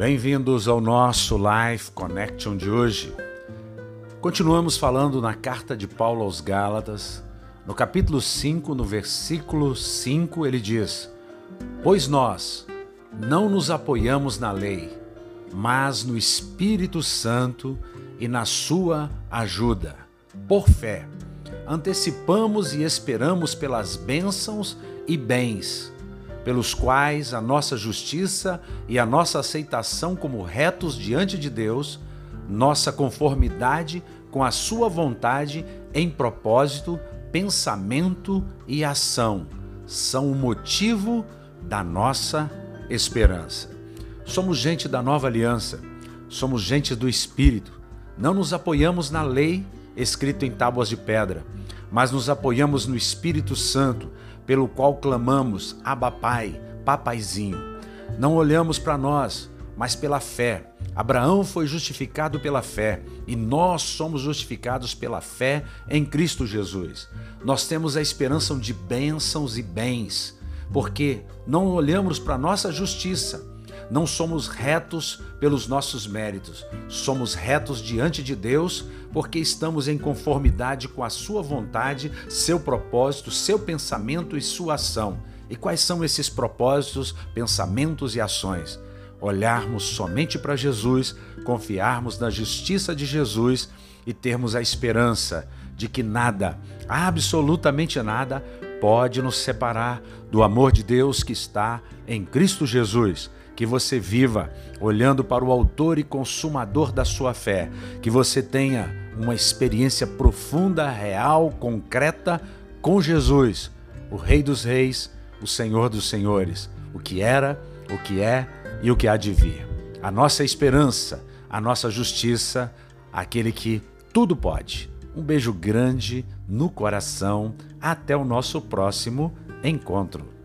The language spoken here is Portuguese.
Bem-vindos ao nosso Life Connection de hoje. Continuamos falando na carta de Paulo aos Gálatas. No capítulo 5, no versículo 5, ele diz: Pois nós não nos apoiamos na lei, mas no Espírito Santo e na sua ajuda. Por fé, antecipamos e esperamos pelas bênçãos e bens pelos quais a nossa justiça e a nossa aceitação como retos diante de Deus, nossa conformidade com a Sua vontade em propósito, pensamento e ação são o motivo da nossa esperança. Somos gente da nova aliança, somos gente do Espírito. Não nos apoiamos na lei escrita em tábuas de pedra, mas nos apoiamos no Espírito Santo pelo qual clamamos, Abba Pai, Papaizinho. Não olhamos para nós, mas pela fé. Abraão foi justificado pela fé e nós somos justificados pela fé em Cristo Jesus. Nós temos a esperança de bênçãos e bens, porque não olhamos para nossa justiça, não somos retos pelos nossos méritos, somos retos diante de Deus porque estamos em conformidade com a Sua vontade, seu propósito, seu pensamento e sua ação. E quais são esses propósitos, pensamentos e ações? Olharmos somente para Jesus, confiarmos na justiça de Jesus e termos a esperança de que nada, absolutamente nada, pode nos separar do amor de Deus que está em Cristo Jesus que você viva olhando para o Autor e Consumador da sua fé, que você tenha uma experiência profunda, real, concreta com Jesus, o Rei dos Reis, o Senhor dos Senhores, o que era, o que é e o que há de vir. A nossa esperança, a nossa justiça, aquele que tudo pode. Um beijo grande no coração. Até o nosso próximo encontro.